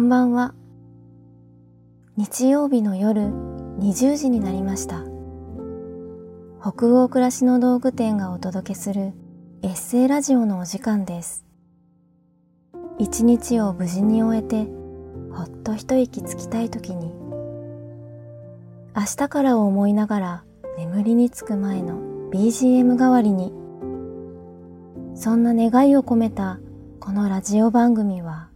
んばんは。日曜日の夜20時になりました。北欧暮らしの道具店がお届けするエッセイラジオのお時間です。一日を無事に終えてほっと一息つきたい時に明日からを思いながら眠りにつく前の BGM 代わりにそんな願いを込めたこのラジオ番組は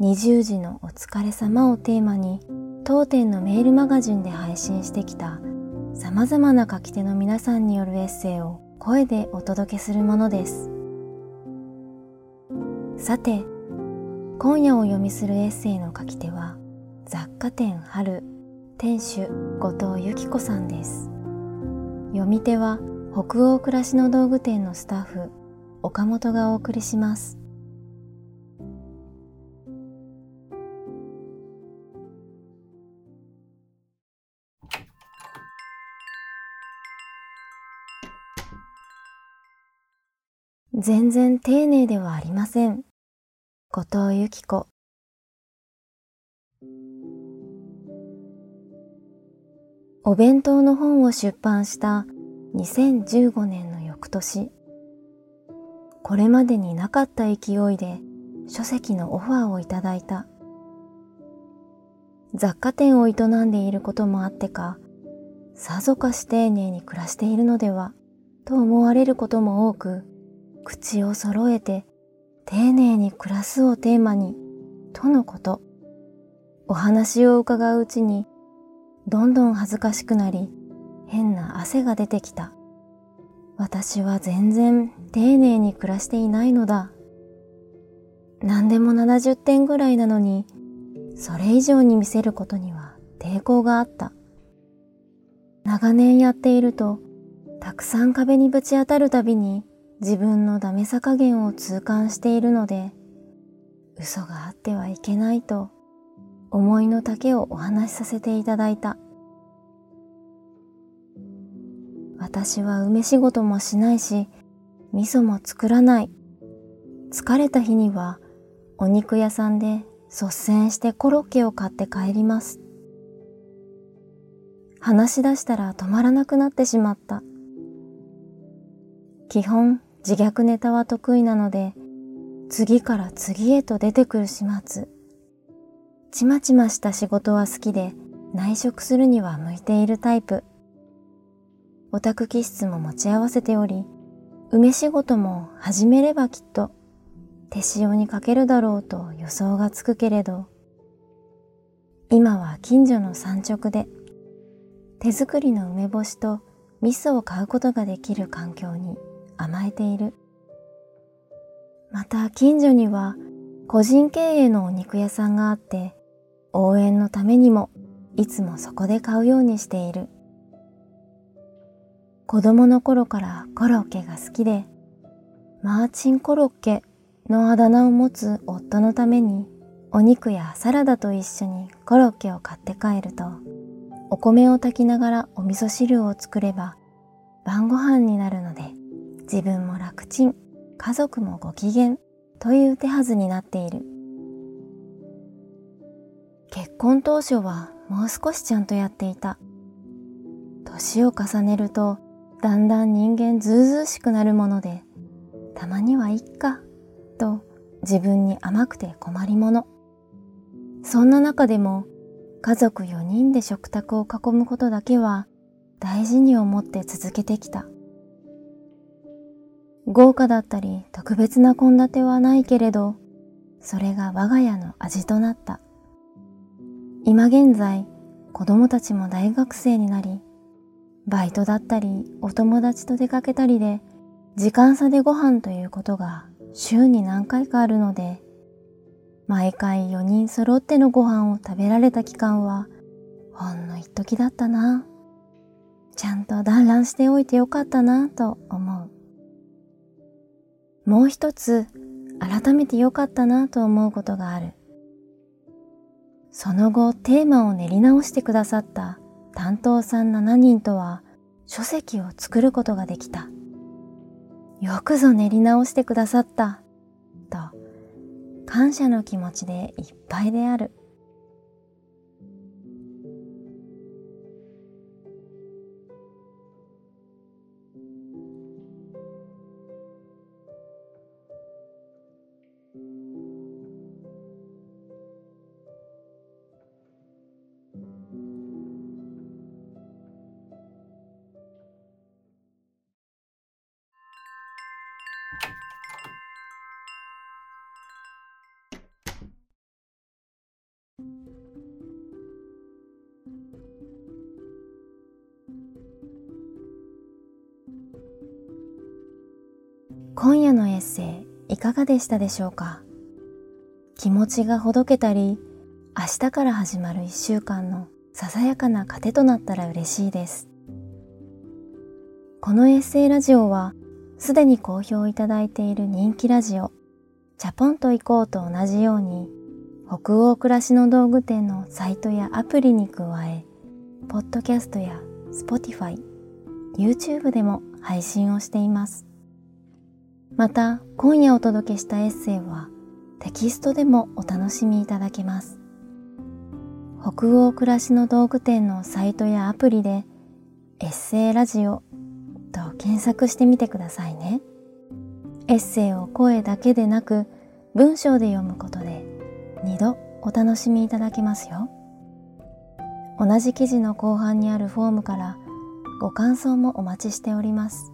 20時のお疲れ様をテーマに当店のメールマガジンで配信してきた様々な書き手の皆さんによるエッセイを声でお届けするものです。さて、今夜お読みするエッセイの書き手は雑貨店春店主後藤由紀子さんです。読み手は北欧暮らしの道具店のスタッフ岡本がお送りします。全然丁寧ではありません。後藤由紀子お弁当の本を出版した2015年の翌年、これまでになかった勢いで書籍のオファーをいただいた。雑貨店を営んでいることもあってか、さぞかし丁寧に暮らしているのでは、と思われることも多く、口を揃えて丁寧に暮らすをテーマにとのこと。お話を伺ううちにどんどん恥ずかしくなり変な汗が出てきた。私は全然丁寧に暮らしていないのだ。何でも70点ぐらいなのにそれ以上に見せることには抵抗があった。長年やっているとたくさん壁にぶち当たるたびに自分のダメさ加減を痛感しているので、嘘があってはいけないと思いの丈をお話しさせていただいた。私は梅仕事もしないし、味噌も作らない。疲れた日にはお肉屋さんで率先してコロッケを買って帰ります。話し出したら止まらなくなってしまった。基本自虐ネタは得意なので、次から次へと出てくる始末。ちまちました仕事は好きで、内職するには向いているタイプ。オタク気質も持ち合わせており、梅仕事も始めればきっと手塩にかけるだろうと予想がつくけれど、今は近所の産直で手作りの梅干しと味噌を買うことができる環境に甘えている。また近所には個人経営のお肉屋さんがあって応援のためにもいつもそこで買うようにしている。子供の頃からコロッケが好きでマーチンコロッケのあだ名を持つ夫のためにお肉やサラダと一緒にコロッケを買って帰るとお米を炊きながらお味噌汁を作れば晩ご飯になるので自分も楽ちん、家族もご機嫌という手はずになっている。結婚当初はもう少しちゃんとやっていた。年を重ねるとだんだん人間ずうずうしくなるもので、たまにはいっか、と自分に甘くて困りもの。そんな中でも家族4人で食卓を囲むことだけは大事に思って続けてきた。豪華だったり特別な献立はないけれど、それが我が家の味となった。今現在、子供たちも大学生になり、バイトだったり、お友達と出かけたりで、時間差でご飯ということが週に何回かあるので、毎回4人揃ってのご飯を食べられた期間は、ほんの一時だったな。ちゃんと団らんしておいてよかったなと思う。もう一つ改めて良かったなと思うことがある。その後テーマを練り直してくださった担当さん7人とは書籍を作ることができた。よくぞ練り直してくださった。と感謝の気持ちでいっぱいである今夜のエッセイいかがでしたでしょうか？気持ちがほどけたり明日から始まる一週間のささやかな糧となったら嬉しいです。このエッセイラジオはすでに好評いただいている人気ラジオチャポンと行こうと同じように北欧暮らしの道具店のサイトやアプリに加えポッドキャストや Spotify、YouTube でも配信をしています。また今夜お届けしたエッセイはテキストでもお楽しみいただけます。北欧暮らしの道具店のサイトやアプリでエッセイラジオと検索してみてくださいね。エッセイを声だけでなく文章で読むことで2度お楽しみいただけますよ。同じ記事の後半にあるフォームからご感想もお待ちしております。